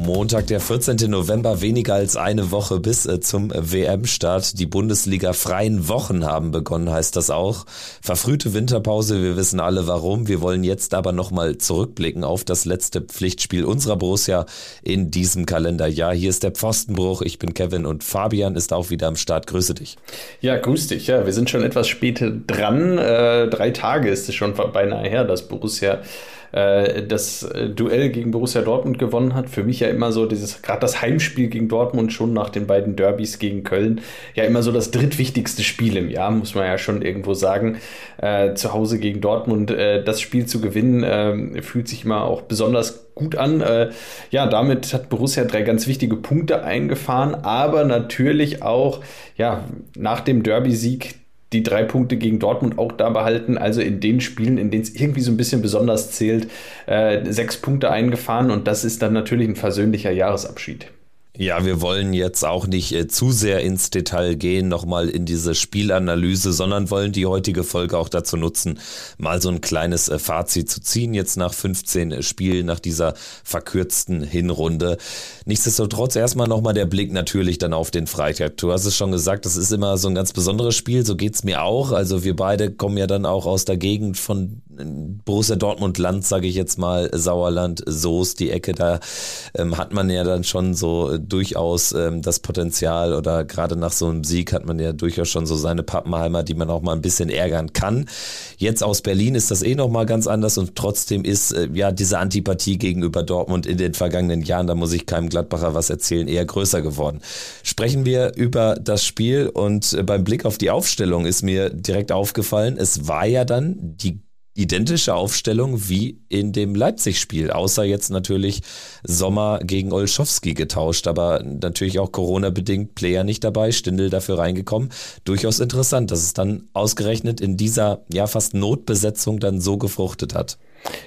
Montag, der 14. November, weniger als eine Woche bis äh, zum WM-Start. Die Bundesliga freien Wochen haben begonnen, heißt das auch. Verfrühte Winterpause, wir wissen alle warum. Wir wollen jetzt aber nochmal zurückblicken auf das letzte Pflichtspiel unserer Borussia in diesem Kalenderjahr. Hier ist der Pfostenbruch. Ich bin Kevin und Fabian ist auch wieder am Start. Grüße dich. Ja, grüß dich. Ja, wir sind schon etwas spät dran. Äh, drei Tage ist es schon beinahe her, dass Borussia äh, das äh, Duell gegen Borussia Dortmund gewonnen hat. Für mich ja immer so dieses, gerade das Heimspiel gegen Dortmund schon nach den beiden Derbys gegen Köln, ja immer so das drittwichtigste Spiel im Jahr, muss man ja schon irgendwo sagen. Äh, zu Hause gegen Dortmund äh, das Spiel zu gewinnen, äh, fühlt sich immer auch besonders gut an. Äh, ja, damit hat Borussia drei ganz wichtige Punkte eingefahren, aber natürlich auch ja, nach dem Derby-Sieg die drei Punkte gegen Dortmund auch da behalten. Also in den Spielen, in denen es irgendwie so ein bisschen besonders zählt, äh, sechs Punkte eingefahren und das ist dann natürlich ein versöhnlicher Jahresabschied. Ja, wir wollen jetzt auch nicht äh, zu sehr ins Detail gehen, nochmal in diese Spielanalyse, sondern wollen die heutige Folge auch dazu nutzen, mal so ein kleines äh, Fazit zu ziehen, jetzt nach 15 äh, Spielen, nach dieser verkürzten Hinrunde. Nichtsdestotrotz erstmal nochmal der Blick natürlich dann auf den Freitag. Du hast es schon gesagt, das ist immer so ein ganz besonderes Spiel, so geht's mir auch. Also wir beide kommen ja dann auch aus der Gegend von äh, Borussia Dortmund Land, sage ich jetzt mal, Sauerland, Soest, die Ecke, da ähm, hat man ja dann schon so durchaus ähm, das Potenzial oder gerade nach so einem Sieg hat man ja durchaus schon so seine Pappenheimer, die man auch mal ein bisschen ärgern kann. Jetzt aus Berlin ist das eh nochmal ganz anders und trotzdem ist äh, ja diese Antipathie gegenüber Dortmund in den vergangenen Jahren, da muss ich keinem Gladbacher was erzählen, eher größer geworden. Sprechen wir über das Spiel und äh, beim Blick auf die Aufstellung ist mir direkt aufgefallen, es war ja dann die identische Aufstellung wie in dem Leipzig-Spiel, außer jetzt natürlich Sommer gegen Olschowski getauscht, aber natürlich auch Corona-bedingt Player nicht dabei, Stindel dafür reingekommen. Durchaus interessant, dass es dann ausgerechnet in dieser ja fast Notbesetzung dann so gefruchtet hat.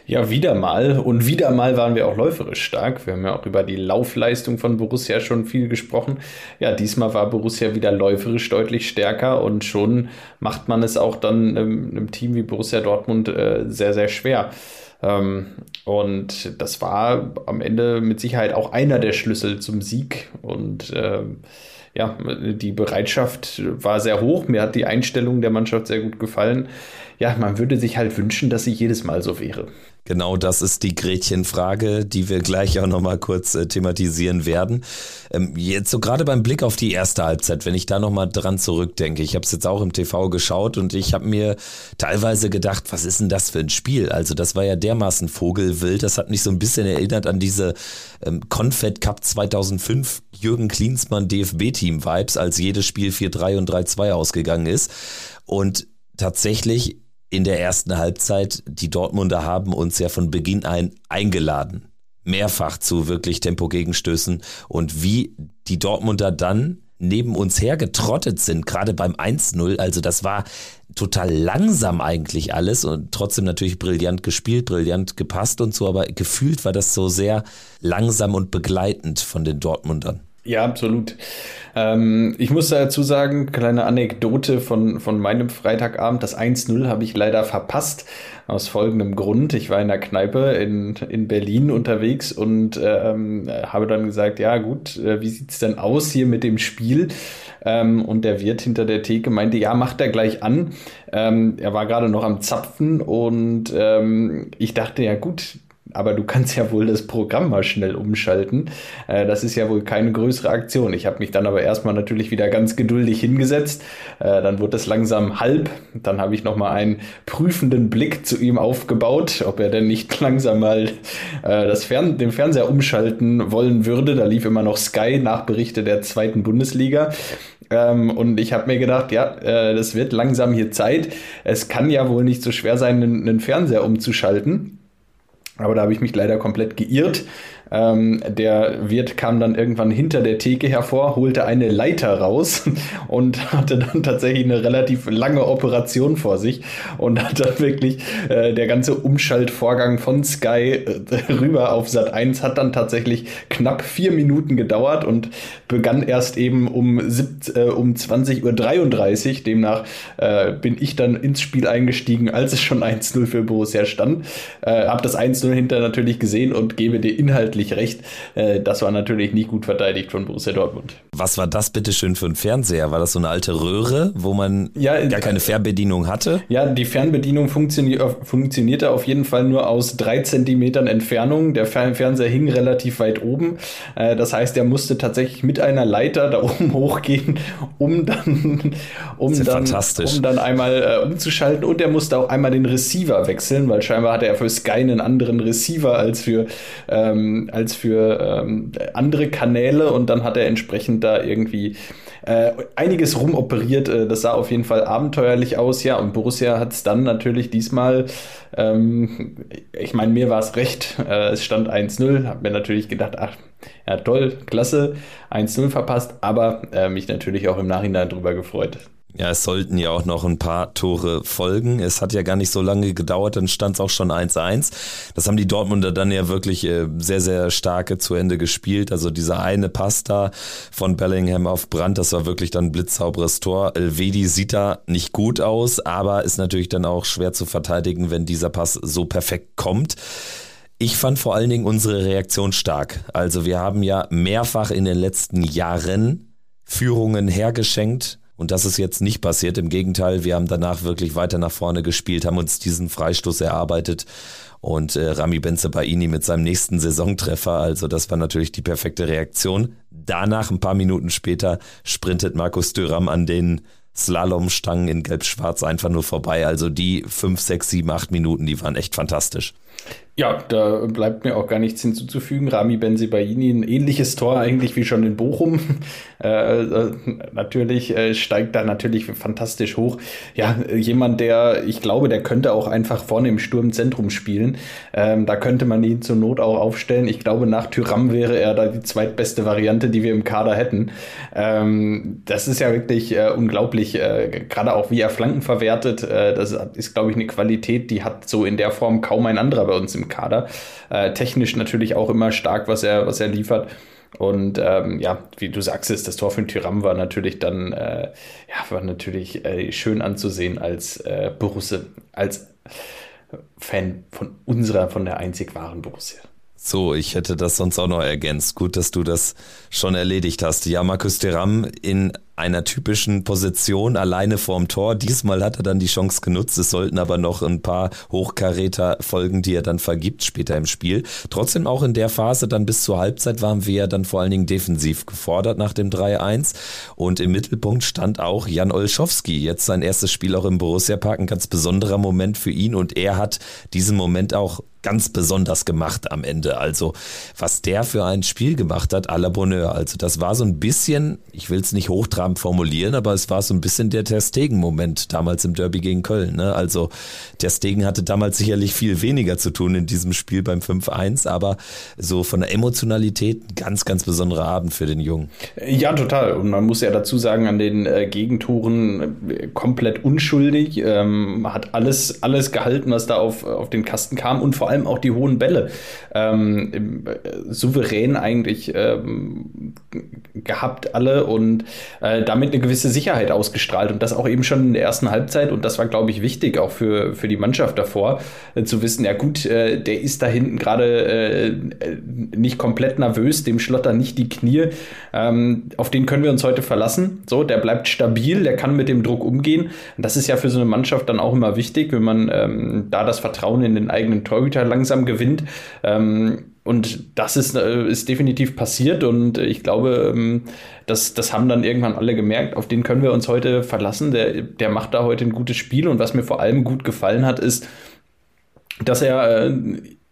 Ja, wieder mal. Und wieder mal waren wir auch läuferisch stark. Wir haben ja auch über die Laufleistung von Borussia schon viel gesprochen. Ja, diesmal war Borussia wieder läuferisch deutlich stärker und schon macht man es auch dann einem, einem Team wie Borussia Dortmund äh, sehr, sehr schwer. Ähm, und das war am Ende mit Sicherheit auch einer der Schlüssel zum Sieg. Und ähm, ja, die Bereitschaft war sehr hoch. Mir hat die Einstellung der Mannschaft sehr gut gefallen ja, man würde sich halt wünschen, dass sie jedes Mal so wäre. Genau das ist die Gretchenfrage, die wir gleich auch nochmal kurz äh, thematisieren werden. Ähm, jetzt so gerade beim Blick auf die erste Halbzeit, wenn ich da nochmal dran zurückdenke, ich habe es jetzt auch im TV geschaut und ich habe mir teilweise gedacht, was ist denn das für ein Spiel? Also das war ja dermaßen Vogelwild, das hat mich so ein bisschen erinnert an diese ähm, Confed Cup 2005 Jürgen Klinsmann DFB-Team Vibes, als jedes Spiel 4-3 und 3-2 ausgegangen ist. Und tatsächlich in der ersten Halbzeit, die Dortmunder haben uns ja von Beginn ein eingeladen. Mehrfach zu wirklich Tempogegenstößen und wie die Dortmunder dann neben uns hergetrottet sind, gerade beim 1-0. Also das war total langsam eigentlich alles und trotzdem natürlich brillant gespielt, brillant gepasst und so, aber gefühlt war das so sehr langsam und begleitend von den Dortmundern. Ja, absolut. Ähm, ich muss dazu sagen, kleine Anekdote von, von meinem Freitagabend. Das 1-0 habe ich leider verpasst. Aus folgendem Grund. Ich war in der Kneipe in, in Berlin unterwegs und ähm, habe dann gesagt, ja gut, äh, wie sieht's denn aus hier mit dem Spiel? Ähm, und der Wirt hinter der Theke meinte, ja, macht er gleich an. Ähm, er war gerade noch am Zapfen und ähm, ich dachte, ja gut, aber du kannst ja wohl das Programm mal schnell umschalten. Äh, das ist ja wohl keine größere Aktion. Ich habe mich dann aber erstmal natürlich wieder ganz geduldig hingesetzt. Äh, dann wurde es langsam halb. Dann habe ich nochmal einen prüfenden Blick zu ihm aufgebaut, ob er denn nicht langsam mal äh, das Fern den Fernseher umschalten wollen würde. Da lief immer noch Sky nach Berichte der zweiten Bundesliga. Ähm, und ich habe mir gedacht, ja, äh, das wird langsam hier Zeit. Es kann ja wohl nicht so schwer sein, einen, einen Fernseher umzuschalten. Aber da habe ich mich leider komplett geirrt. Ähm, der Wirt kam dann irgendwann hinter der Theke hervor, holte eine Leiter raus und hatte dann tatsächlich eine relativ lange Operation vor sich und hat dann wirklich äh, der ganze Umschaltvorgang von Sky äh, rüber auf Sat 1 hat dann tatsächlich knapp vier Minuten gedauert und begann erst eben um, äh, um 20.33 Uhr. Demnach äh, bin ich dann ins Spiel eingestiegen, als es schon 1-0 für Borussia stand. Äh, hab das 1-0 hinter natürlich gesehen und gebe dir inhaltlich recht. Äh, das war natürlich nicht gut verteidigt von Borussia Dortmund. Was war das bitte schön für ein Fernseher? War das so eine alte Röhre, wo man ja, gar keine Fernbedienung hatte? Ja, die Fernbedienung funktio funktionierte auf jeden Fall nur aus drei Zentimetern Entfernung. Der Fernseher hing relativ weit oben. Äh, das heißt, er musste tatsächlich mit einer Leiter da oben hochgehen, um dann, um dann, um dann einmal äh, umzuschalten. Und er musste auch einmal den Receiver wechseln, weil scheinbar hatte er für Sky einen anderen Receiver als für ähm, als für ähm, andere Kanäle und dann hat er entsprechend da irgendwie äh, einiges rumoperiert. Äh, das sah auf jeden Fall abenteuerlich aus, ja. Und Borussia hat es dann natürlich diesmal, ähm, ich meine, mir war es recht. Äh, es stand 1-0, habe mir natürlich gedacht, ach, ja toll, klasse, 1-0 verpasst, aber äh, mich natürlich auch im Nachhinein drüber gefreut. Ja, es sollten ja auch noch ein paar Tore folgen. Es hat ja gar nicht so lange gedauert, dann stand es auch schon 1-1. Das haben die Dortmunder dann ja wirklich äh, sehr, sehr starke zu Ende gespielt. Also dieser eine Pass da von Bellingham auf Brand, das war wirklich dann blitzsauberes Tor. Elvedi sieht da nicht gut aus, aber ist natürlich dann auch schwer zu verteidigen, wenn dieser Pass so perfekt kommt. Ich fand vor allen Dingen unsere Reaktion stark. Also wir haben ja mehrfach in den letzten Jahren Führungen hergeschenkt und das ist jetzt nicht passiert. Im Gegenteil, wir haben danach wirklich weiter nach vorne gespielt, haben uns diesen Freistoß erarbeitet und äh, Rami Benzebaini mit seinem nächsten Saisontreffer. Also das war natürlich die perfekte Reaktion. Danach, ein paar Minuten später, sprintet Markus Döram an den Slalomstangen in Gelb-Schwarz einfach nur vorbei. Also die fünf, sechs, sieben, acht Minuten, die waren echt fantastisch. Ja, da bleibt mir auch gar nichts hinzuzufügen. Rami Benzibaini, ein ähnliches Tor eigentlich wie schon in Bochum. Äh, äh, natürlich äh, steigt da natürlich fantastisch hoch. Ja, jemand, der, ich glaube, der könnte auch einfach vorne im Sturmzentrum spielen. Ähm, da könnte man ihn zur Not auch aufstellen. Ich glaube, nach Tyram wäre er da die zweitbeste Variante, die wir im Kader hätten. Ähm, das ist ja wirklich äh, unglaublich, äh, gerade auch wie er Flanken verwertet. Das ist, glaube ich, eine Qualität, die hat so in der Form kaum ein anderer bei uns im Kader. Äh, technisch natürlich auch immer stark, was er, was er liefert. Und ähm, ja, wie du sagst, ist das Tor von Tyram war natürlich dann äh, ja, war natürlich äh, schön anzusehen als äh, Borusse, als Fan von unserer, von der einzig wahren Borussia. So, ich hätte das sonst auch noch ergänzt. Gut, dass du das schon erledigt hast. Ja, Markus Thuram in einer typischen Position alleine vorm Tor. Diesmal hat er dann die Chance genutzt. Es sollten aber noch ein paar Hochkaräter folgen, die er dann vergibt später im Spiel. Trotzdem auch in der Phase dann bis zur Halbzeit waren wir ja dann vor allen Dingen defensiv gefordert nach dem 3-1. Und im Mittelpunkt stand auch Jan Olschowski. Jetzt sein erstes Spiel auch im Borussia Park. Ein ganz besonderer Moment für ihn. Und er hat diesen Moment auch ganz besonders gemacht am Ende. Also was der für ein Spiel gemacht hat, à la Bonheur. Also das war so ein bisschen, ich will es nicht hochtrabend formulieren, aber es war so ein bisschen der Ter Stegen-Moment damals im Derby gegen Köln. Ne? Also Ter Stegen hatte damals sicherlich viel weniger zu tun in diesem Spiel beim 5-1, aber so von der Emotionalität ganz, ganz besonderer Abend für den Jungen. Ja, total. Und man muss ja dazu sagen, an den äh, Gegentoren äh, komplett unschuldig, ähm, hat alles, alles gehalten, was da auf, auf den Kasten kam und vor allem auch die hohen Bälle ähm, souverän eigentlich ähm, gehabt alle und äh, damit eine gewisse Sicherheit ausgestrahlt und das auch eben schon in der ersten Halbzeit und das war glaube ich wichtig auch für, für die Mannschaft davor äh, zu wissen, ja gut, äh, der ist da hinten gerade äh, nicht komplett nervös, dem schlottern nicht die Knie, ähm, auf den können wir uns heute verlassen, so, der bleibt stabil, der kann mit dem Druck umgehen und das ist ja für so eine Mannschaft dann auch immer wichtig, wenn man ähm, da das Vertrauen in den eigenen Torhüter langsam gewinnt. Ähm, und das ist, äh, ist definitiv passiert und ich glaube, ähm, das, das haben dann irgendwann alle gemerkt, auf den können wir uns heute verlassen. Der, der macht da heute ein gutes Spiel und was mir vor allem gut gefallen hat, ist, dass er äh,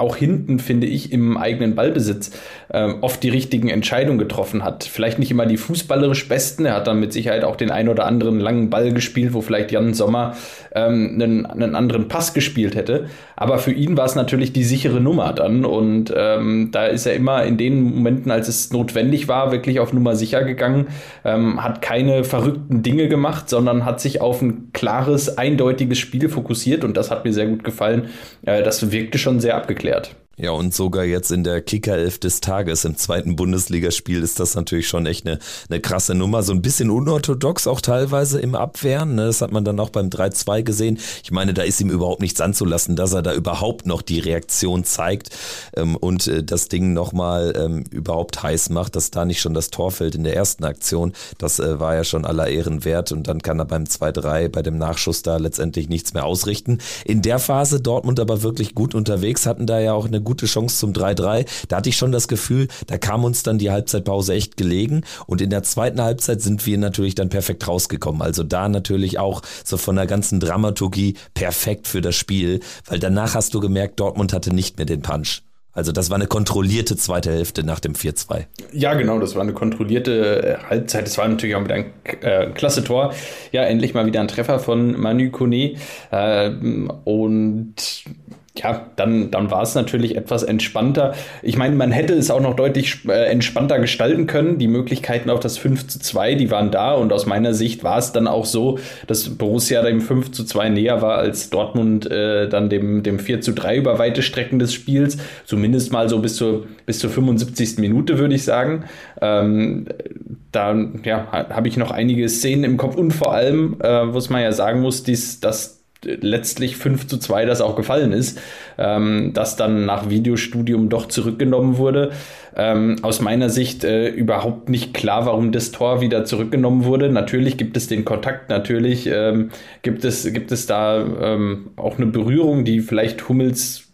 auch hinten, finde ich, im eigenen Ballbesitz äh, oft die richtigen Entscheidungen getroffen hat. Vielleicht nicht immer die fußballerisch besten. Er hat dann mit Sicherheit auch den ein oder anderen langen Ball gespielt, wo vielleicht Jan Sommer ähm, einen, einen anderen Pass gespielt hätte. Aber für ihn war es natürlich die sichere Nummer dann. Und ähm, da ist er immer in den Momenten, als es notwendig war, wirklich auf Nummer sicher gegangen. Ähm, hat keine verrückten Dinge gemacht, sondern hat sich auf ein klares, eindeutiges Spiel fokussiert. Und das hat mir sehr gut gefallen. Äh, das wirkte schon sehr abgeklärt. erklärt. Ja, und sogar jetzt in der Kickerelf des Tages im zweiten Bundesligaspiel ist das natürlich schon echt eine, eine krasse Nummer. So ein bisschen unorthodox auch teilweise im Abwehren. Ne? Das hat man dann auch beim 3-2 gesehen. Ich meine, da ist ihm überhaupt nichts anzulassen, dass er da überhaupt noch die Reaktion zeigt ähm, und äh, das Ding nochmal ähm, überhaupt heiß macht, dass da nicht schon das Tor fällt in der ersten Aktion. Das äh, war ja schon aller Ehren wert und dann kann er beim 2-3 bei dem Nachschuss da letztendlich nichts mehr ausrichten. In der Phase Dortmund aber wirklich gut unterwegs, hatten da ja auch eine gute Chance zum 3-3. Da hatte ich schon das Gefühl, da kam uns dann die Halbzeitpause echt gelegen. Und in der zweiten Halbzeit sind wir natürlich dann perfekt rausgekommen. Also da natürlich auch so von der ganzen Dramaturgie perfekt für das Spiel, weil danach hast du gemerkt, Dortmund hatte nicht mehr den Punch. Also das war eine kontrollierte zweite Hälfte nach dem 4-2. Ja, genau, das war eine kontrollierte äh, Halbzeit. Das war natürlich auch wieder ein äh, klasse Tor. Ja, endlich mal wieder ein Treffer von Manu Kone. Äh, und ja, dann, dann war es natürlich etwas entspannter. Ich meine, man hätte es auch noch deutlich äh, entspannter gestalten können. Die Möglichkeiten auf das 5 zu 2, die waren da und aus meiner Sicht war es dann auch so, dass Borussia dem 5 zu 2 näher war als Dortmund äh, dann dem, dem 4 zu 3 über weite Strecken des Spiels. Zumindest mal so bis zur, bis zur 75. Minute, würde ich sagen. Ähm, da ja, habe ich noch einige Szenen im Kopf und vor allem, äh, was man ja sagen muss, dies, dass letztlich 5 zu 2 das auch gefallen ist, ähm, das dann nach Videostudium doch zurückgenommen wurde. Ähm, aus meiner Sicht äh, überhaupt nicht klar, warum das Tor wieder zurückgenommen wurde. Natürlich gibt es den Kontakt, natürlich ähm, gibt, es, gibt es da ähm, auch eine Berührung, die vielleicht Hummels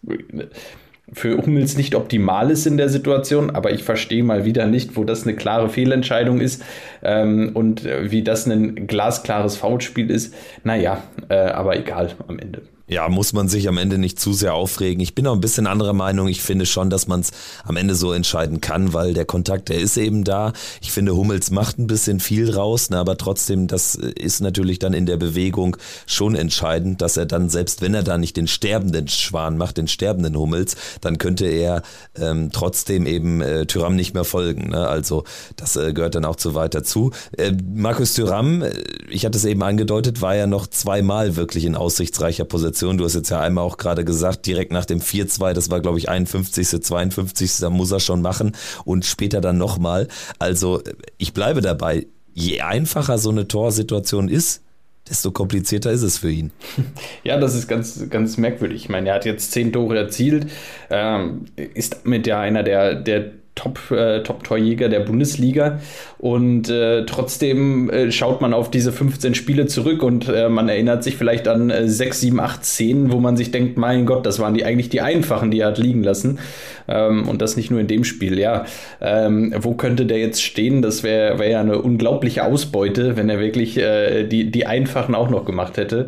für Hummels nicht optimal ist in der Situation, aber ich verstehe mal wieder nicht, wo das eine klare Fehlentscheidung ist ähm, und wie das ein glasklares Foulspiel ist. Naja, äh, aber egal am Ende. Ja, muss man sich am Ende nicht zu sehr aufregen. Ich bin auch ein bisschen anderer Meinung. Ich finde schon, dass man es am Ende so entscheiden kann, weil der Kontakt, der ist eben da. Ich finde, Hummels macht ein bisschen viel raus, ne, aber trotzdem, das ist natürlich dann in der Bewegung schon entscheidend, dass er dann, selbst wenn er da nicht den sterbenden Schwan macht, den sterbenden Hummels, dann könnte er ähm, trotzdem eben äh, Tyram nicht mehr folgen. Ne? Also das äh, gehört dann auch zu weit dazu. Äh, Markus Tyram, äh, ich hatte es eben angedeutet, war ja noch zweimal wirklich in aussichtsreicher Position Situation. Du hast jetzt ja einmal auch gerade gesagt, direkt nach dem 4-2, das war glaube ich 51., 52., da muss er schon machen und später dann nochmal. Also ich bleibe dabei, je einfacher so eine Torsituation ist, desto komplizierter ist es für ihn. Ja, das ist ganz, ganz merkwürdig. Ich meine, er hat jetzt zehn Tore erzielt, ähm, ist mit ja einer der, der Top, äh, Top-Torjäger der Bundesliga. Und äh, trotzdem äh, schaut man auf diese 15 Spiele zurück und äh, man erinnert sich vielleicht an äh, 6, 7, 8 Szenen, wo man sich denkt, mein Gott, das waren die eigentlich die einfachen, die er hat liegen lassen. Ähm, und das nicht nur in dem Spiel. Ja, ähm, wo könnte der jetzt stehen? Das wäre wär ja eine unglaubliche Ausbeute, wenn er wirklich äh, die, die einfachen auch noch gemacht hätte.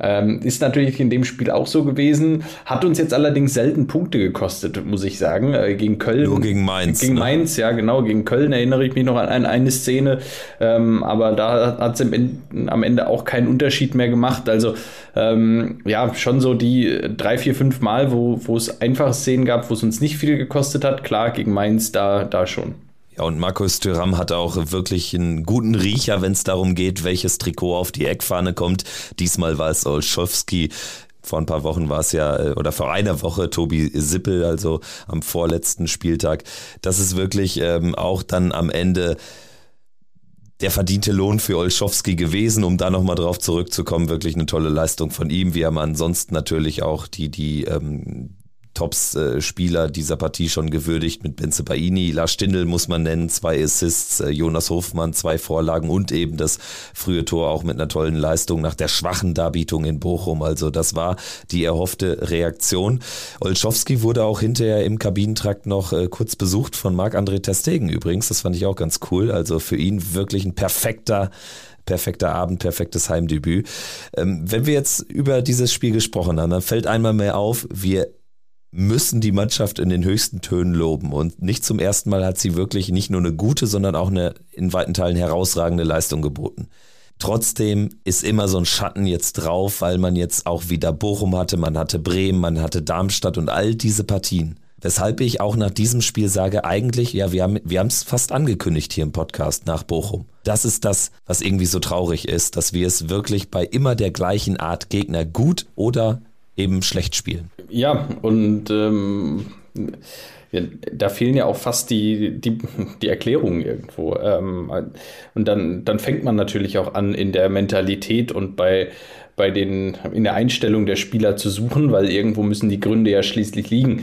Ähm, ist natürlich in dem Spiel auch so gewesen. Hat uns jetzt allerdings selten Punkte gekostet, muss ich sagen. Äh, gegen Köln. Nur gegen Mainz. Gegen ne? Mainz, ja, genau. Gegen Köln erinnere ich mich noch an, an eine Szene. Ähm, aber da hat es am Ende auch keinen Unterschied mehr gemacht. Also, ähm, ja, schon so die drei, vier, fünf Mal, wo, wo es einfache Szenen gab, wo es uns nicht viel gekostet hat. Klar, gegen Mainz da, da schon. Ja, und Markus Thuram hat auch wirklich einen guten Riecher, wenn es darum geht, welches Trikot auf die Eckfahne kommt. Diesmal war es Olschowski. Vor ein paar Wochen war es ja, äh, oder vor einer Woche Tobi Sippel, also am vorletzten Spieltag. Das ist wirklich ähm, auch dann am Ende der verdiente Lohn für Olschowski gewesen, um da nochmal drauf zurückzukommen. Wirklich eine tolle Leistung von ihm. Wir haben ansonsten natürlich auch die, die ähm, Tops-Spieler dieser Partie schon gewürdigt mit Benze Baini, Lars Stindl muss man nennen, zwei Assists, äh, Jonas Hofmann, zwei Vorlagen und eben das frühe Tor auch mit einer tollen Leistung nach der schwachen Darbietung in Bochum. Also das war die erhoffte Reaktion. Olschowski wurde auch hinterher im Kabinentrakt noch äh, kurz besucht von Marc-André Testegen übrigens. Das fand ich auch ganz cool. Also für ihn wirklich ein perfekter perfekter Abend, perfektes Heimdebüt. Ähm, wenn wir jetzt über dieses Spiel gesprochen haben, dann fällt einmal mehr auf, wir müssen die Mannschaft in den höchsten Tönen loben. Und nicht zum ersten Mal hat sie wirklich nicht nur eine gute, sondern auch eine in weiten Teilen herausragende Leistung geboten. Trotzdem ist immer so ein Schatten jetzt drauf, weil man jetzt auch wieder Bochum hatte, man hatte Bremen, man hatte Darmstadt und all diese Partien. Weshalb ich auch nach diesem Spiel sage, eigentlich, ja, wir haben wir haben es fast angekündigt hier im Podcast nach Bochum. Das ist das, was irgendwie so traurig ist, dass wir es wirklich bei immer der gleichen Art Gegner gut oder eben schlecht spielen. Ja, und ähm, da fehlen ja auch fast die, die, die Erklärungen irgendwo. Ähm, und dann, dann fängt man natürlich auch an in der Mentalität und bei bei den, in der Einstellung der Spieler zu suchen, weil irgendwo müssen die Gründe ja schließlich liegen,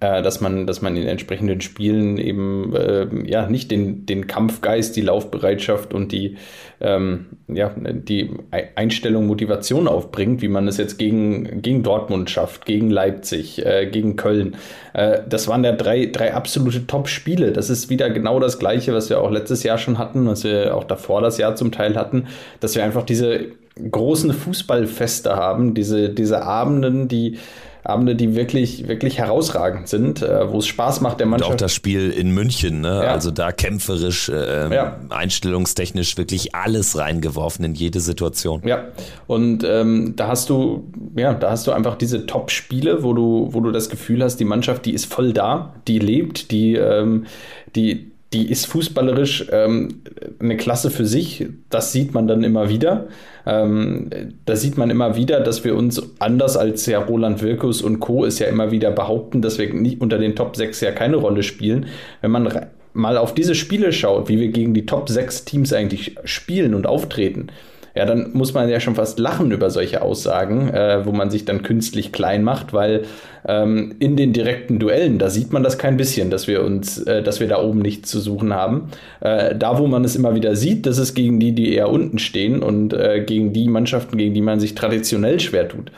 äh, dass man, dass man in entsprechenden Spielen eben äh, ja nicht den, den Kampfgeist, die Laufbereitschaft und die, ähm, ja, die Einstellung, Motivation aufbringt, wie man es jetzt gegen, gegen Dortmund schafft, gegen Leipzig, äh, gegen Köln. Äh, das waren ja drei, drei absolute Top-Spiele. Das ist wieder genau das Gleiche, was wir auch letztes Jahr schon hatten, was wir auch davor das Jahr zum Teil hatten, dass wir einfach diese großen Fußballfeste haben, diese, diese Abenden, die Abende, die wirklich, wirklich herausragend sind, äh, wo es Spaß macht der Mannschaft. Und auch das Spiel in München, ne? Ja. also da kämpferisch, äh, ja. einstellungstechnisch wirklich alles reingeworfen in jede Situation. Ja, und ähm, da hast du, ja, da hast du einfach diese Top-Spiele, wo du, wo du das Gefühl hast, die Mannschaft, die ist voll da, die lebt, die, ähm, die, die ist fußballerisch ähm, eine Klasse für sich. Das sieht man dann immer wieder. Ähm, da sieht man immer wieder, dass wir uns anders als ja Roland Wirkus und Co. es ja immer wieder behaupten, dass wir nicht unter den Top 6 ja keine Rolle spielen. Wenn man mal auf diese Spiele schaut, wie wir gegen die Top 6 Teams eigentlich spielen und auftreten, ja, dann muss man ja schon fast lachen über solche Aussagen, äh, wo man sich dann künstlich klein macht, weil ähm, in den direkten Duellen, da sieht man das kein bisschen, dass wir uns, äh, dass wir da oben nichts zu suchen haben. Äh, da, wo man es immer wieder sieht, das ist gegen die, die eher unten stehen und äh, gegen die Mannschaften, gegen die man sich traditionell schwer tut.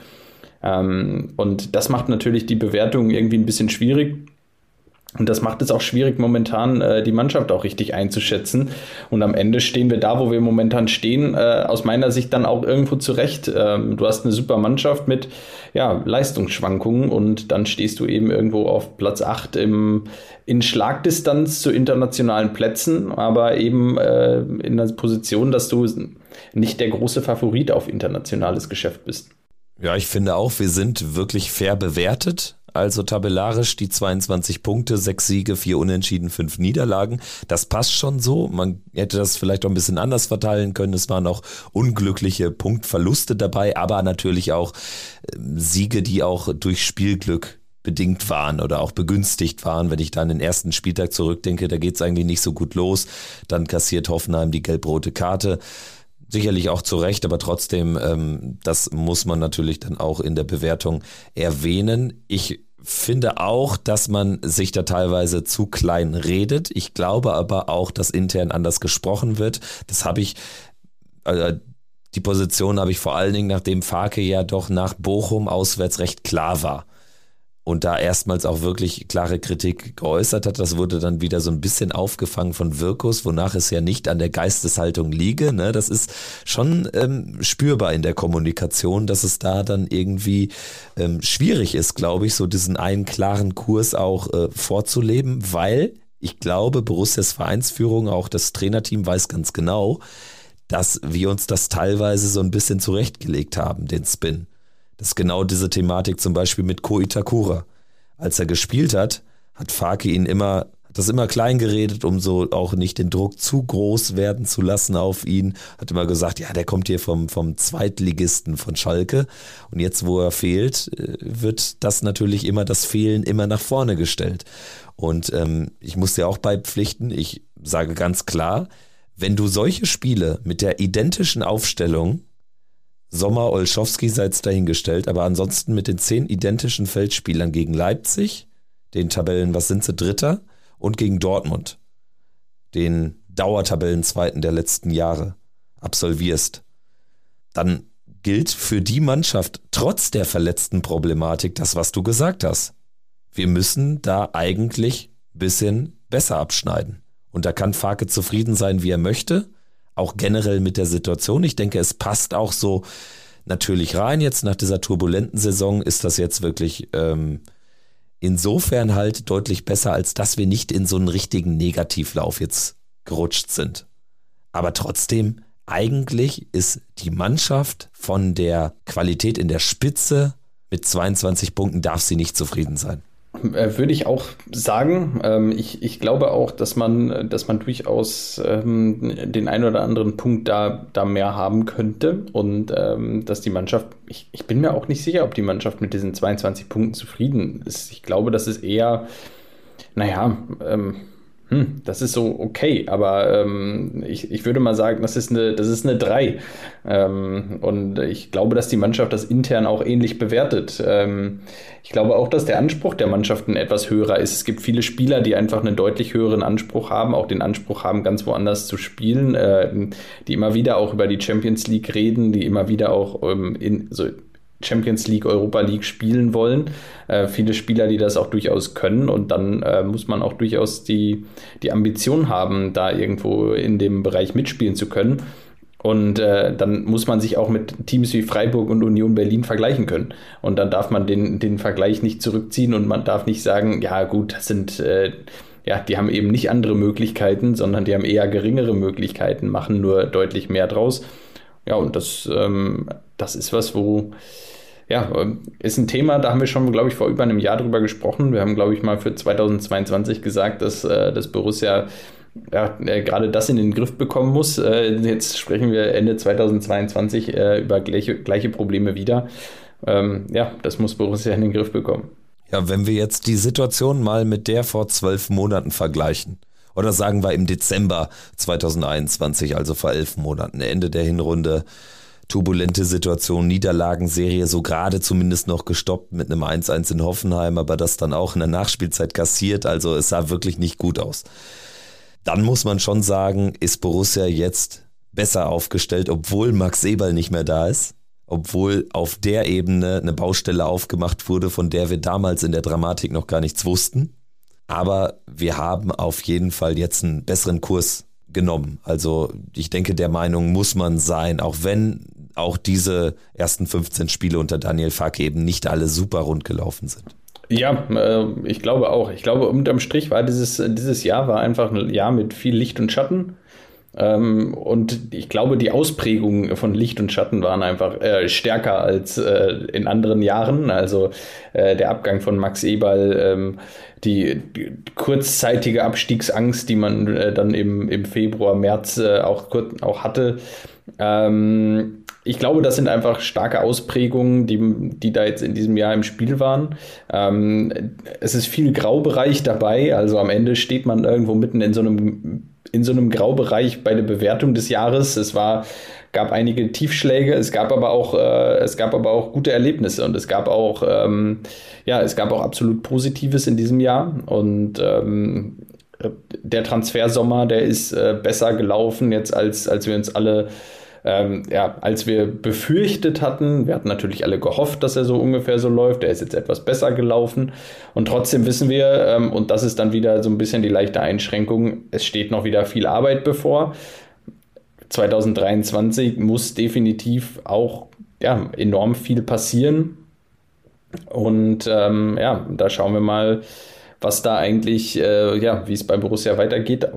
Ähm, und das macht natürlich die Bewertung irgendwie ein bisschen schwierig. Und das macht es auch schwierig, momentan äh, die Mannschaft auch richtig einzuschätzen. Und am Ende stehen wir da, wo wir momentan stehen, äh, aus meiner Sicht dann auch irgendwo zurecht. Ähm, du hast eine super Mannschaft mit ja, Leistungsschwankungen und dann stehst du eben irgendwo auf Platz 8 im, in Schlagdistanz zu internationalen Plätzen, aber eben äh, in der Position, dass du nicht der große Favorit auf internationales Geschäft bist. Ja, ich finde auch, wir sind wirklich fair bewertet also tabellarisch die 22 Punkte, sechs Siege, vier Unentschieden, fünf Niederlagen. Das passt schon so. Man hätte das vielleicht auch ein bisschen anders verteilen können. Es waren auch unglückliche Punktverluste dabei, aber natürlich auch ähm, Siege, die auch durch Spielglück bedingt waren oder auch begünstigt waren. Wenn ich da an den ersten Spieltag zurückdenke, da geht es eigentlich nicht so gut los. Dann kassiert Hoffenheim die gelb-rote Karte. Sicherlich auch zu Recht, aber trotzdem, ähm, das muss man natürlich dann auch in der Bewertung erwähnen. Ich finde auch, dass man sich da teilweise zu klein redet. Ich glaube aber auch, dass intern anders gesprochen wird. Das habe ich, äh, die Position habe ich vor allen Dingen, nachdem Farke ja doch nach Bochum auswärts recht klar war und da erstmals auch wirklich klare Kritik geäußert hat. Das wurde dann wieder so ein bisschen aufgefangen von Wirkus, wonach es ja nicht an der Geisteshaltung liege. Ne? Das ist schon ähm, spürbar in der Kommunikation, dass es da dann irgendwie ähm, schwierig ist, glaube ich, so diesen einen klaren Kurs auch äh, vorzuleben, weil ich glaube, Borussias Vereinsführung, auch das Trainerteam weiß ganz genau, dass wir uns das teilweise so ein bisschen zurechtgelegt haben, den Spin. Das ist genau diese Thematik zum Beispiel mit Ko Itakura. Als er gespielt hat, hat Faki ihn immer, hat das immer klein geredet, um so auch nicht den Druck zu groß werden zu lassen auf ihn. Hat immer gesagt, ja, der kommt hier vom, vom Zweitligisten von Schalke. Und jetzt, wo er fehlt, äh, wird das natürlich immer, das Fehlen immer nach vorne gestellt. Und ähm, ich muss dir auch beipflichten, ich sage ganz klar, wenn du solche Spiele mit der identischen Aufstellung Sommer, Olschowski sei es dahingestellt, aber ansonsten mit den zehn identischen Feldspielern gegen Leipzig, den Tabellen, was sind sie, Dritter, und gegen Dortmund, den Dauertabellenzweiten der letzten Jahre, absolvierst, dann gilt für die Mannschaft trotz der verletzten Problematik das, was du gesagt hast. Wir müssen da eigentlich ein bisschen besser abschneiden. Und da kann Farke zufrieden sein, wie er möchte auch generell mit der Situation. Ich denke, es passt auch so natürlich rein. Jetzt nach dieser turbulenten Saison ist das jetzt wirklich ähm, insofern halt deutlich besser, als dass wir nicht in so einen richtigen Negativlauf jetzt gerutscht sind. Aber trotzdem, eigentlich ist die Mannschaft von der Qualität in der Spitze mit 22 Punkten darf sie nicht zufrieden sein. Äh, würde ich auch sagen. Ähm, ich, ich glaube auch, dass man, dass man durchaus ähm, den einen oder anderen Punkt da, da mehr haben könnte und ähm, dass die Mannschaft, ich, ich bin mir auch nicht sicher, ob die Mannschaft mit diesen 22 Punkten zufrieden ist. Ich glaube, das ist eher, naja, ähm, hm, das ist so okay, aber ähm, ich, ich würde mal sagen, das ist eine, das ist eine 3. Ähm, und ich glaube, dass die Mannschaft das intern auch ähnlich bewertet. Ähm, ich glaube auch, dass der Anspruch der Mannschaften etwas höherer ist. Es gibt viele Spieler, die einfach einen deutlich höheren Anspruch haben, auch den Anspruch haben, ganz woanders zu spielen, äh, die immer wieder auch über die Champions League reden, die immer wieder auch ähm, in so Champions League, Europa League spielen wollen. Äh, viele Spieler, die das auch durchaus können. Und dann äh, muss man auch durchaus die, die Ambition haben, da irgendwo in dem Bereich mitspielen zu können. Und äh, dann muss man sich auch mit Teams wie Freiburg und Union Berlin vergleichen können. Und dann darf man den, den Vergleich nicht zurückziehen und man darf nicht sagen, ja gut, das sind, äh, ja, die haben eben nicht andere Möglichkeiten, sondern die haben eher geringere Möglichkeiten, machen nur deutlich mehr draus. Ja, und das, ähm, das ist was, wo, ja, ist ein Thema, da haben wir schon, glaube ich, vor über einem Jahr drüber gesprochen. Wir haben, glaube ich, mal für 2022 gesagt, dass äh, das Borussia ja, äh, gerade das in den Griff bekommen muss. Äh, jetzt sprechen wir Ende 2022 äh, über gleiche, gleiche Probleme wieder. Ähm, ja, das muss Borussia in den Griff bekommen. Ja, wenn wir jetzt die Situation mal mit der vor zwölf Monaten vergleichen, oder sagen wir im Dezember 2021, also vor elf Monaten, Ende der Hinrunde, turbulente Situation, Niederlagenserie so gerade zumindest noch gestoppt mit einem 1-1 in Hoffenheim, aber das dann auch in der Nachspielzeit kassiert, also es sah wirklich nicht gut aus. Dann muss man schon sagen, ist Borussia jetzt besser aufgestellt, obwohl Max Eberl nicht mehr da ist, obwohl auf der Ebene eine Baustelle aufgemacht wurde, von der wir damals in der Dramatik noch gar nichts wussten. Aber wir haben auf jeden Fall jetzt einen besseren Kurs genommen. Also ich denke, der Meinung muss man sein, auch wenn auch diese ersten 15 Spiele unter Daniel Fark eben nicht alle super rund gelaufen sind. Ja, äh, ich glaube auch. Ich glaube, unterm Strich war dieses, dieses Jahr war einfach ein Jahr mit viel Licht und Schatten. Ähm, und ich glaube, die Ausprägungen von Licht und Schatten waren einfach äh, stärker als äh, in anderen Jahren. Also äh, der Abgang von Max Eberl, ähm, die, die, kurzzeitige Abstiegsangst, die man äh, dann im, im Februar, März äh, auch, auch hatte. Ähm, ich glaube, das sind einfach starke Ausprägungen, die, die da jetzt in diesem Jahr im Spiel waren. Ähm, es ist viel Graubereich dabei, also am Ende steht man irgendwo mitten in so einem, in so einem Graubereich bei der Bewertung des Jahres. Es war, gab einige Tiefschläge, es gab aber auch, äh, es gab aber auch gute Erlebnisse und es gab auch, ähm, ja, es gab auch absolut Positives in diesem Jahr und ähm, der Transfersommer, der ist äh, besser gelaufen jetzt, als, als wir uns alle ähm, ja, als wir befürchtet hatten, wir hatten natürlich alle gehofft, dass er so ungefähr so läuft, der ist jetzt etwas besser gelaufen und trotzdem wissen wir, ähm, und das ist dann wieder so ein bisschen die leichte Einschränkung, es steht noch wieder viel Arbeit bevor. 2023 muss definitiv auch ja, enorm viel passieren. Und ähm, ja, da schauen wir mal, was da eigentlich, äh, ja, wie es bei Borussia weitergeht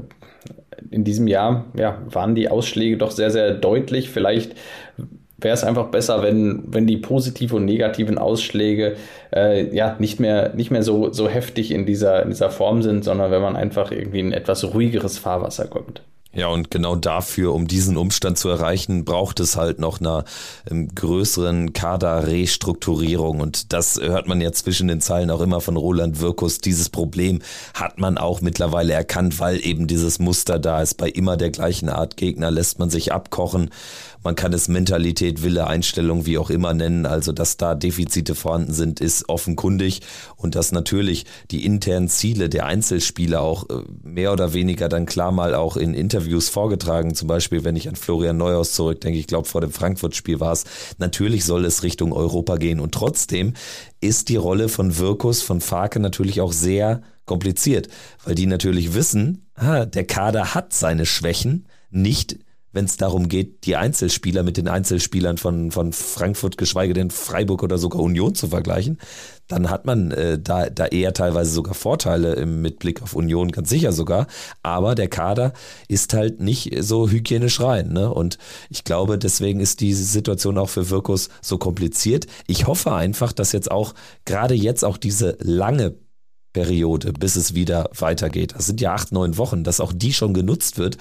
in diesem Jahr ja, waren die Ausschläge doch sehr, sehr deutlich. Vielleicht wäre es einfach besser, wenn, wenn die positiven und negativen Ausschläge äh, ja nicht mehr, nicht mehr so, so heftig in dieser, in dieser Form sind, sondern wenn man einfach irgendwie in etwas ruhigeres Fahrwasser kommt. Ja, und genau dafür, um diesen Umstand zu erreichen, braucht es halt noch einer ähm, größeren Kaderrestrukturierung. Und das hört man ja zwischen den Zeilen auch immer von Roland Wirkus. Dieses Problem hat man auch mittlerweile erkannt, weil eben dieses Muster da ist. Bei immer der gleichen Art Gegner lässt man sich abkochen. Man kann es Mentalität, Wille, Einstellung, wie auch immer nennen. Also, dass da Defizite vorhanden sind, ist offenkundig. Und dass natürlich die internen Ziele der Einzelspieler auch äh, mehr oder weniger dann klar mal auch in Interviews vorgetragen. Zum Beispiel, wenn ich an Florian Neuhaus zurückdenke, ich glaube, vor dem Frankfurt-Spiel war es. Natürlich soll es Richtung Europa gehen. Und trotzdem ist die Rolle von Wirkus, von Farke natürlich auch sehr kompliziert, weil die natürlich wissen, ah, der Kader hat seine Schwächen nicht wenn es darum geht, die Einzelspieler mit den Einzelspielern von, von Frankfurt, geschweige denn Freiburg oder sogar Union zu vergleichen, dann hat man äh, da, da eher teilweise sogar Vorteile im, mit Blick auf Union, ganz sicher sogar. Aber der Kader ist halt nicht so hygienisch rein. Ne? Und ich glaube, deswegen ist diese Situation auch für Wirkus so kompliziert. Ich hoffe einfach, dass jetzt auch, gerade jetzt auch diese lange Periode, bis es wieder weitergeht, das sind ja acht, neun Wochen, dass auch die schon genutzt wird.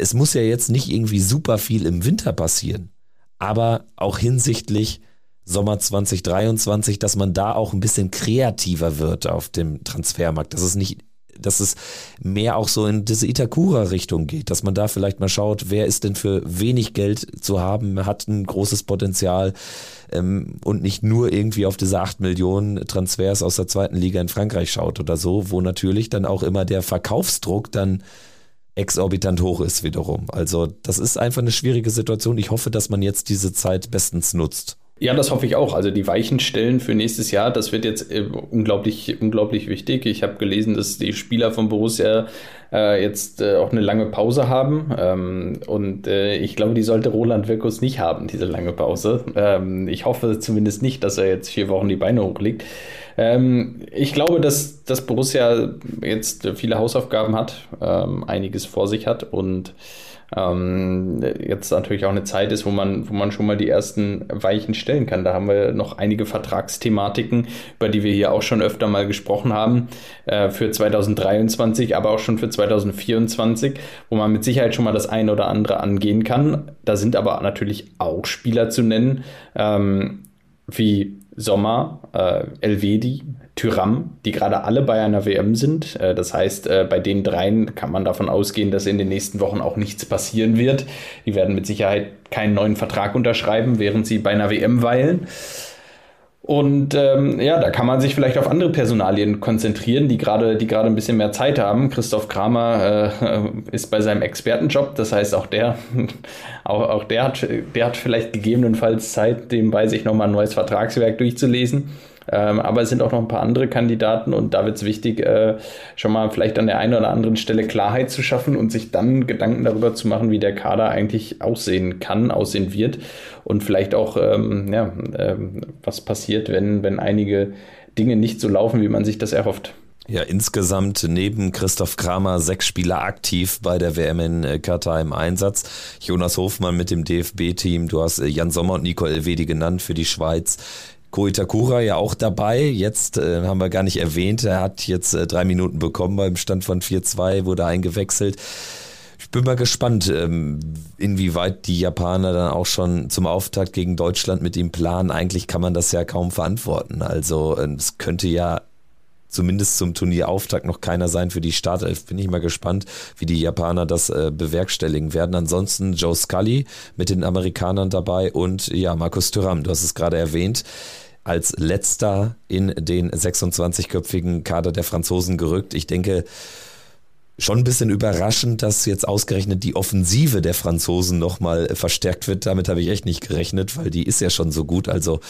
Es muss ja jetzt nicht irgendwie super viel im Winter passieren, aber auch hinsichtlich Sommer 2023, dass man da auch ein bisschen kreativer wird auf dem Transfermarkt, dass es nicht dass es mehr auch so in diese Itakura-Richtung geht, dass man da vielleicht mal schaut, wer ist denn für wenig Geld zu haben, hat ein großes Potenzial ähm, und nicht nur irgendwie auf diese 8 Millionen Transfers aus der zweiten Liga in Frankreich schaut oder so, wo natürlich dann auch immer der Verkaufsdruck dann exorbitant hoch ist wiederum. Also das ist einfach eine schwierige Situation. Ich hoffe, dass man jetzt diese Zeit bestens nutzt. Ja, das hoffe ich auch. Also die Weichen stellen für nächstes Jahr, das wird jetzt äh, unglaublich, unglaublich wichtig. Ich habe gelesen, dass die Spieler von Borussia äh, jetzt äh, auch eine lange Pause haben. Ähm, und äh, ich glaube, die sollte Roland Wirkus nicht haben, diese lange Pause. Ähm, ich hoffe zumindest nicht, dass er jetzt vier Wochen die Beine hochlegt. Ähm, ich glaube, dass, dass Borussia jetzt viele Hausaufgaben hat, ähm, einiges vor sich hat und ähm, jetzt natürlich auch eine Zeit ist, wo man, wo man schon mal die ersten Weichen stellen kann. Da haben wir noch einige Vertragsthematiken, über die wir hier auch schon öfter mal gesprochen haben, äh, für 2023, aber auch schon für 2024, wo man mit Sicherheit schon mal das eine oder andere angehen kann. Da sind aber natürlich auch Spieler zu nennen, ähm, wie Sommer, äh, Elvedi, Tyram, die gerade alle bei einer WM sind. Äh, das heißt, äh, bei den dreien kann man davon ausgehen, dass in den nächsten Wochen auch nichts passieren wird. Die werden mit Sicherheit keinen neuen Vertrag unterschreiben, während sie bei einer WM weilen. Und ähm, ja, da kann man sich vielleicht auf andere Personalien konzentrieren, die gerade die ein bisschen mehr Zeit haben. Christoph Kramer äh, ist bei seinem Expertenjob, das heißt auch der auch, auch der hat der hat vielleicht gegebenenfalls Zeit, dem bei sich nochmal ein neues Vertragswerk durchzulesen. Ähm, aber es sind auch noch ein paar andere Kandidaten und da wird es wichtig, äh, schon mal vielleicht an der einen oder anderen Stelle Klarheit zu schaffen und sich dann Gedanken darüber zu machen, wie der Kader eigentlich aussehen kann, aussehen wird und vielleicht auch, ähm, ja, ähm, was passiert, wenn, wenn einige Dinge nicht so laufen, wie man sich das erhofft. Ja, insgesamt neben Christoph Kramer sechs Spieler aktiv bei der WM in äh, Katar im Einsatz. Jonas Hofmann mit dem DFB-Team, du hast äh, Jan Sommer und Nico Elvedi genannt für die Schweiz. Koitakura ja auch dabei. Jetzt äh, haben wir gar nicht erwähnt, er hat jetzt äh, drei Minuten bekommen beim Stand von 4-2, wurde eingewechselt. Ich bin mal gespannt, ähm, inwieweit die Japaner dann auch schon zum Auftakt gegen Deutschland mit ihm planen. Eigentlich kann man das ja kaum verantworten. Also äh, es könnte ja zumindest zum Turnierauftakt noch keiner sein für die Startelf. Bin ich mal gespannt, wie die Japaner das äh, bewerkstelligen werden. Ansonsten Joe Scully mit den Amerikanern dabei und ja, Markus Thuram, du hast es gerade erwähnt als letzter in den 26-köpfigen Kader der Franzosen gerückt. Ich denke, schon ein bisschen überraschend, dass jetzt ausgerechnet die Offensive der Franzosen nochmal verstärkt wird. Damit habe ich echt nicht gerechnet, weil die ist ja schon so gut. Also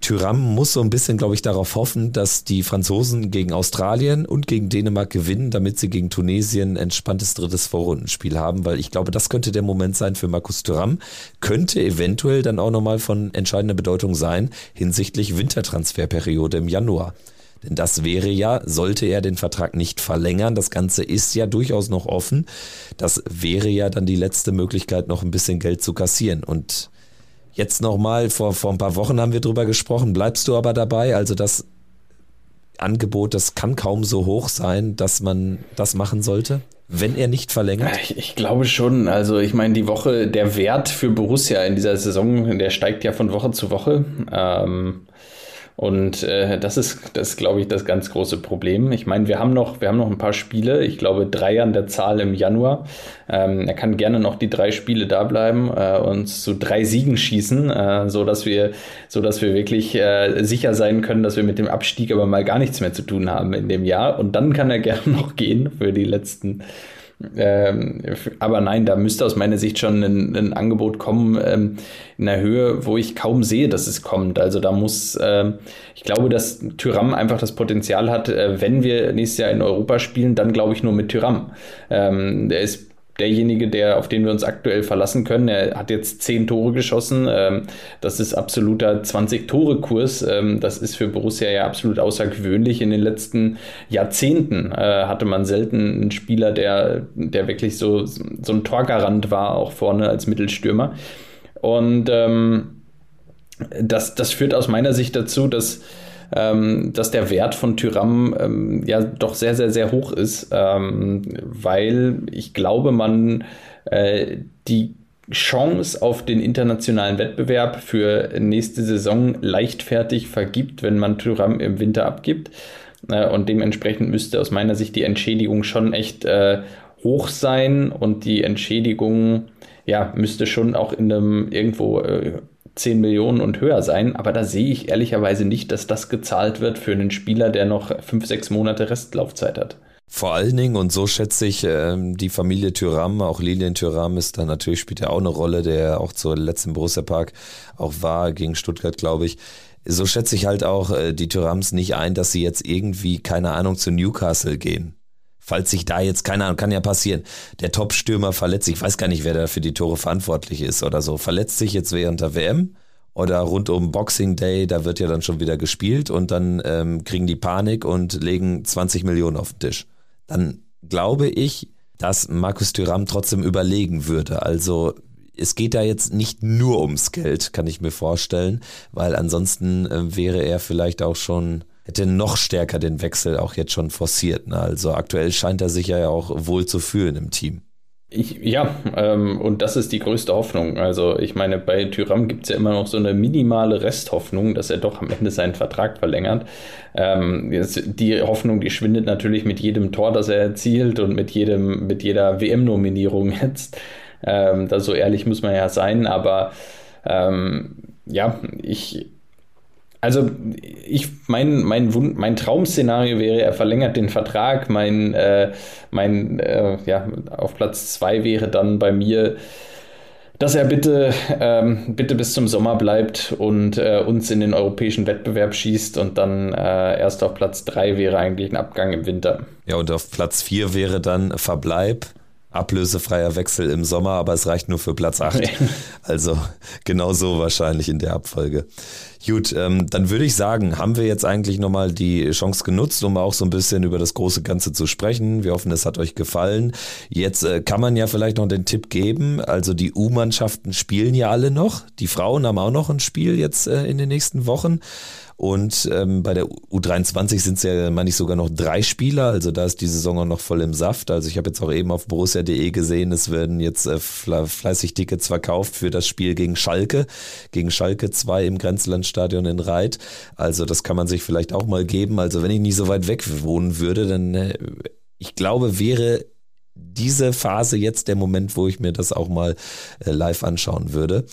Tyram muss so ein bisschen, glaube ich, darauf hoffen, dass die Franzosen gegen Australien und gegen Dänemark gewinnen, damit sie gegen Tunesien ein entspanntes drittes Vorrundenspiel haben, weil ich glaube, das könnte der Moment sein für Markus Tyram, könnte eventuell dann auch nochmal von entscheidender Bedeutung sein hinsichtlich Wintertransferperiode im Januar. Denn das wäre ja, sollte er den Vertrag nicht verlängern, das Ganze ist ja durchaus noch offen, das wäre ja dann die letzte Möglichkeit, noch ein bisschen Geld zu kassieren und Jetzt nochmal, vor, vor ein paar Wochen haben wir drüber gesprochen, bleibst du aber dabei? Also das Angebot, das kann kaum so hoch sein, dass man das machen sollte? wenn er nicht verlängert? Ich, ich, glaube schon. Also ich meine, die Woche, der Wert für Borussia in dieser Saison, der steigt ja von Woche zu Woche. Ähm, und äh, das ist, das glaube ich, das ganz große Problem. Ich meine, wir haben noch, wir haben noch ein paar Spiele. Ich glaube, drei an der Zahl im Januar. Ähm, er kann gerne noch die drei Spiele da bleiben äh, und zu drei Siegen schießen, äh, so dass wir, so dass wir wirklich äh, sicher sein können, dass wir mit dem Abstieg aber mal gar nichts mehr zu tun haben in dem Jahr. Und dann kann er gerne noch gehen für die letzten ähm, aber nein, da müsste aus meiner Sicht schon ein, ein Angebot kommen ähm, in einer Höhe, wo ich kaum sehe, dass es kommt. Also da muss, äh, ich glaube, dass Tyram einfach das Potenzial hat, äh, wenn wir nächstes Jahr in Europa spielen, dann glaube ich nur mit Tyram. Ähm, der ist derjenige, der, auf den wir uns aktuell verlassen können. Er hat jetzt zehn Tore geschossen. Ähm, das ist absoluter 20-Tore-Kurs. Ähm, das ist für Borussia ja absolut außergewöhnlich. In den letzten Jahrzehnten äh, hatte man selten einen Spieler, der, der wirklich so, so ein Torgarant war, auch vorne als Mittelstürmer. Und ähm, das, das führt aus meiner Sicht dazu, dass ähm, dass der Wert von Tyram ähm, ja doch sehr, sehr, sehr hoch ist, ähm, weil ich glaube, man äh, die Chance auf den internationalen Wettbewerb für nächste Saison leichtfertig vergibt, wenn man Tyram im Winter abgibt. Äh, und dementsprechend müsste aus meiner Sicht die Entschädigung schon echt äh, hoch sein und die Entschädigung ja, müsste schon auch in einem irgendwo äh, 10 Millionen und höher sein, aber da sehe ich ehrlicherweise nicht, dass das gezahlt wird für einen Spieler, der noch 5, 6 Monate Restlaufzeit hat. Vor allen Dingen, und so schätze ich ähm, die Familie Thüram, auch Lilien Thüram ist da natürlich, spielt ja auch eine Rolle, der auch zur letzten Borussia Park auch war, gegen Stuttgart, glaube ich. So schätze ich halt auch äh, die Thürams nicht ein, dass sie jetzt irgendwie, keine Ahnung, zu Newcastle gehen falls sich da jetzt, keine Ahnung, kann ja passieren, der Top-Stürmer verletzt sich, ich weiß gar nicht, wer da für die Tore verantwortlich ist oder so, verletzt sich jetzt während der WM oder rund um Boxing Day, da wird ja dann schon wieder gespielt und dann ähm, kriegen die Panik und legen 20 Millionen auf den Tisch. Dann glaube ich, dass Markus Thuram trotzdem überlegen würde. Also es geht da jetzt nicht nur ums Geld, kann ich mir vorstellen, weil ansonsten äh, wäre er vielleicht auch schon hätte noch stärker den Wechsel auch jetzt schon forciert. Ne? Also aktuell scheint er sich ja auch wohl zu fühlen im Team. Ich, ja, ähm, und das ist die größte Hoffnung. Also ich meine, bei Tyram gibt es ja immer noch so eine minimale Resthoffnung, dass er doch am Ende seinen Vertrag verlängert. Ähm, die Hoffnung, die schwindet natürlich mit jedem Tor, das er erzielt und mit jedem, mit jeder WM-Nominierung jetzt. Ähm, da so ehrlich muss man ja sein, aber ähm, ja, ich, also ich mein mein mein Traum-Szenario wäre, er verlängert den Vertrag. Mein äh, mein äh, ja auf Platz zwei wäre dann bei mir, dass er bitte ähm, bitte bis zum Sommer bleibt und äh, uns in den europäischen Wettbewerb schießt und dann äh, erst auf Platz drei wäre eigentlich ein Abgang im Winter. Ja und auf Platz vier wäre dann Verbleib ablösefreier Wechsel im Sommer, aber es reicht nur für Platz 8. Also genau so wahrscheinlich in der Abfolge. Gut, ähm, dann würde ich sagen, haben wir jetzt eigentlich nochmal die Chance genutzt, um auch so ein bisschen über das große Ganze zu sprechen. Wir hoffen, es hat euch gefallen. Jetzt äh, kann man ja vielleicht noch den Tipp geben. Also die U-Mannschaften spielen ja alle noch. Die Frauen haben auch noch ein Spiel jetzt äh, in den nächsten Wochen. Und ähm, bei der U23 sind es ja, meine ich, sogar noch drei Spieler. Also da ist die Saison auch noch voll im Saft. Also ich habe jetzt auch eben auf borussia.de gesehen, es werden jetzt äh, fleißig Tickets verkauft für das Spiel gegen Schalke. Gegen Schalke 2 im Grenzlandstadion in Reit. Also das kann man sich vielleicht auch mal geben. Also wenn ich nicht so weit weg wohnen würde, dann äh, ich glaube, wäre diese Phase jetzt der Moment, wo ich mir das auch mal äh, live anschauen würde.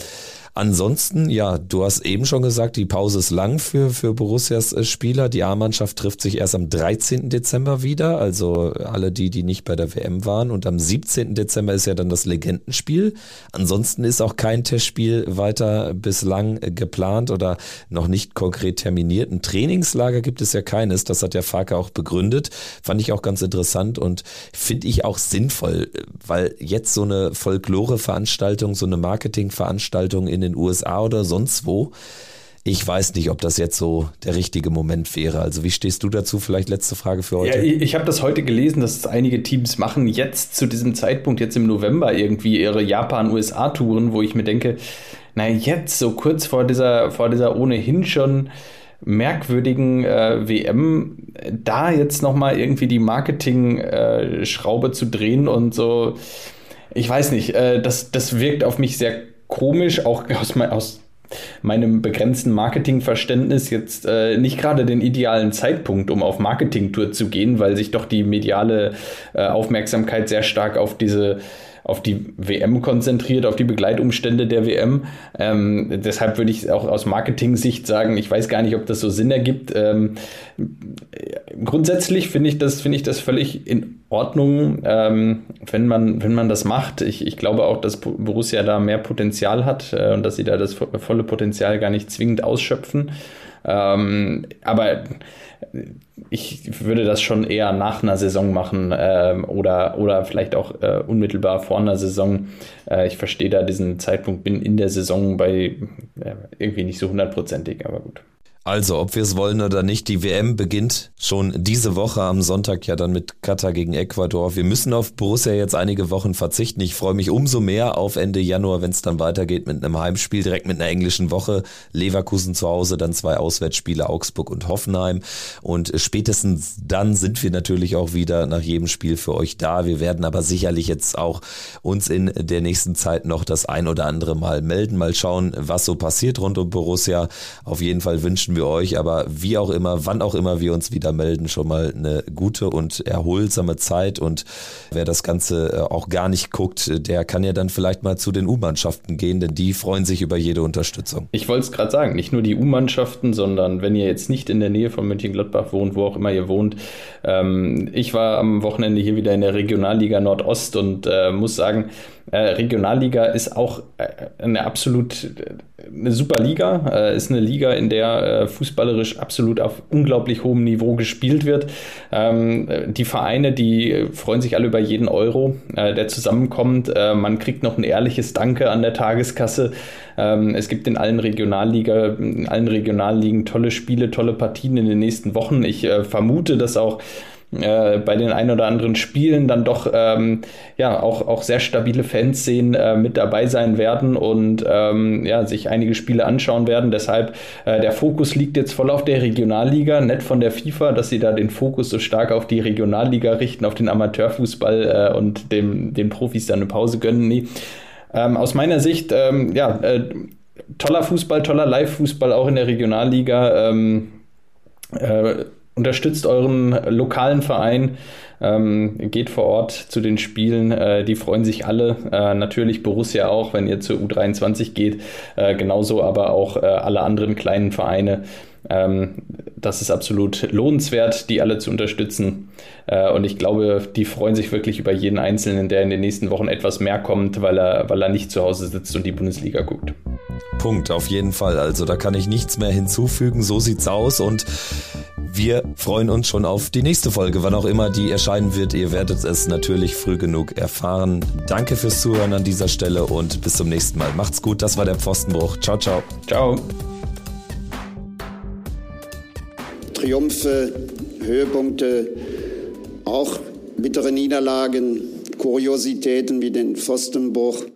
Ansonsten, ja, du hast eben schon gesagt, die Pause ist lang für, für Borussias äh, Spieler. Die A-Mannschaft trifft sich erst am 13. Dezember wieder, also alle die, die nicht bei der WM waren. Und am 17. Dezember ist ja dann das Legendenspiel. Ansonsten ist auch kein Testspiel weiter bislang geplant oder noch nicht konkret terminiert. Ein Trainingslager gibt es ja keines, das hat der Farke auch begründet. Fand ich auch ganz interessant und finde ich auch sinnvoll, weil jetzt so eine Folklore-Veranstaltung, so eine Marketing-Veranstaltung in den den USA oder sonst wo. Ich weiß nicht, ob das jetzt so der richtige Moment wäre. Also wie stehst du dazu? Vielleicht letzte Frage für heute. Ja, ich habe das heute gelesen, dass einige Teams machen jetzt zu diesem Zeitpunkt, jetzt im November irgendwie ihre Japan-USA-Touren, wo ich mir denke, na jetzt, so kurz vor dieser, vor dieser ohnehin schon merkwürdigen äh, WM, da jetzt nochmal irgendwie die Marketing-Schraube äh, zu drehen und so, ich weiß nicht, äh, das, das wirkt auf mich sehr komisch, auch aus, aus meinem begrenzten Marketingverständnis jetzt äh, nicht gerade den idealen Zeitpunkt, um auf Marketingtour zu gehen, weil sich doch die mediale äh, Aufmerksamkeit sehr stark auf diese auf die WM konzentriert, auf die Begleitumstände der WM. Ähm, deshalb würde ich auch aus Marketing-Sicht sagen, ich weiß gar nicht, ob das so Sinn ergibt. Ähm, grundsätzlich finde ich das, ich das völlig in Ordnung, ähm, wenn man, wenn man das macht. Ich, ich glaube auch, dass Borussia da mehr Potenzial hat äh, und dass sie da das volle Potenzial gar nicht zwingend ausschöpfen. Ähm, aber ich würde das schon eher nach einer Saison machen ähm, oder, oder vielleicht auch äh, unmittelbar vor einer Saison. Äh, ich verstehe da diesen Zeitpunkt, bin in der Saison bei äh, irgendwie nicht so hundertprozentig, aber gut. Also, ob wir es wollen oder nicht, die WM beginnt schon diese Woche am Sonntag ja dann mit Katar gegen Ecuador. Wir müssen auf Borussia jetzt einige Wochen verzichten. Ich freue mich umso mehr auf Ende Januar, wenn es dann weitergeht mit einem Heimspiel, direkt mit einer englischen Woche. Leverkusen zu Hause, dann zwei Auswärtsspiele, Augsburg und Hoffenheim. Und spätestens dann sind wir natürlich auch wieder nach jedem Spiel für euch da. Wir werden aber sicherlich jetzt auch uns in der nächsten Zeit noch das ein oder andere Mal melden, mal schauen, was so passiert rund um Borussia. Auf jeden Fall wünschen wir euch, aber wie auch immer, wann auch immer wir uns wieder melden, schon mal eine gute und erholsame Zeit. Und wer das Ganze äh, auch gar nicht guckt, der kann ja dann vielleicht mal zu den U-Mannschaften gehen, denn die freuen sich über jede Unterstützung. Ich wollte es gerade sagen, nicht nur die U-Mannschaften, sondern wenn ihr jetzt nicht in der Nähe von Mönchengladbach wohnt, wo auch immer ihr wohnt. Ähm, ich war am Wochenende hier wieder in der Regionalliga Nordost und äh, muss sagen, äh, Regionalliga ist auch äh, eine absolut eine super Liga, äh, ist eine Liga, in der äh, fußballerisch absolut auf unglaublich hohem Niveau gespielt wird. Ähm, die Vereine, die freuen sich alle über jeden Euro, äh, der zusammenkommt. Man kriegt noch ein ehrliches Danke an der Tageskasse. Ähm, es gibt in allen Regionalliga, in allen Regionalligen tolle Spiele, tolle Partien in den nächsten Wochen. Ich vermute, dass auch äh, bei den ein oder anderen Spielen dann doch ähm, ja auch, auch sehr stabile Fans sehen, äh, mit dabei sein werden und ähm, ja, sich einige Spiele anschauen werden. Deshalb äh, der Fokus liegt jetzt voll auf der Regionalliga, nett von der FIFA, dass sie da den Fokus so stark auf die Regionalliga richten, auf den Amateurfußball äh, und dem, den Profis dann eine Pause gönnen. Nee. Ähm, aus meiner Sicht, ähm, ja, äh, toller Fußball, toller Live-Fußball auch in der Regionalliga. Ähm, äh, unterstützt euren lokalen Verein, ähm, geht vor Ort zu den Spielen, äh, die freuen sich alle. Äh, natürlich Borussia auch, wenn ihr zur U23 geht, äh, genauso aber auch äh, alle anderen kleinen Vereine. Ähm, das ist absolut lohnenswert, die alle zu unterstützen. Äh, und ich glaube, die freuen sich wirklich über jeden Einzelnen, der in den nächsten Wochen etwas mehr kommt, weil er, weil er nicht zu Hause sitzt und die Bundesliga guckt. Punkt, auf jeden Fall. Also da kann ich nichts mehr hinzufügen. So sieht's aus und wir freuen uns schon auf die nächste Folge, wann auch immer die erscheinen wird. Ihr werdet es natürlich früh genug erfahren. Danke fürs Zuhören an dieser Stelle und bis zum nächsten Mal. Macht's gut, das war der Pfostenbruch. Ciao, ciao. Ciao. Triumphe, Höhepunkte, auch bittere Niederlagen, Kuriositäten wie den Pfostenbruch.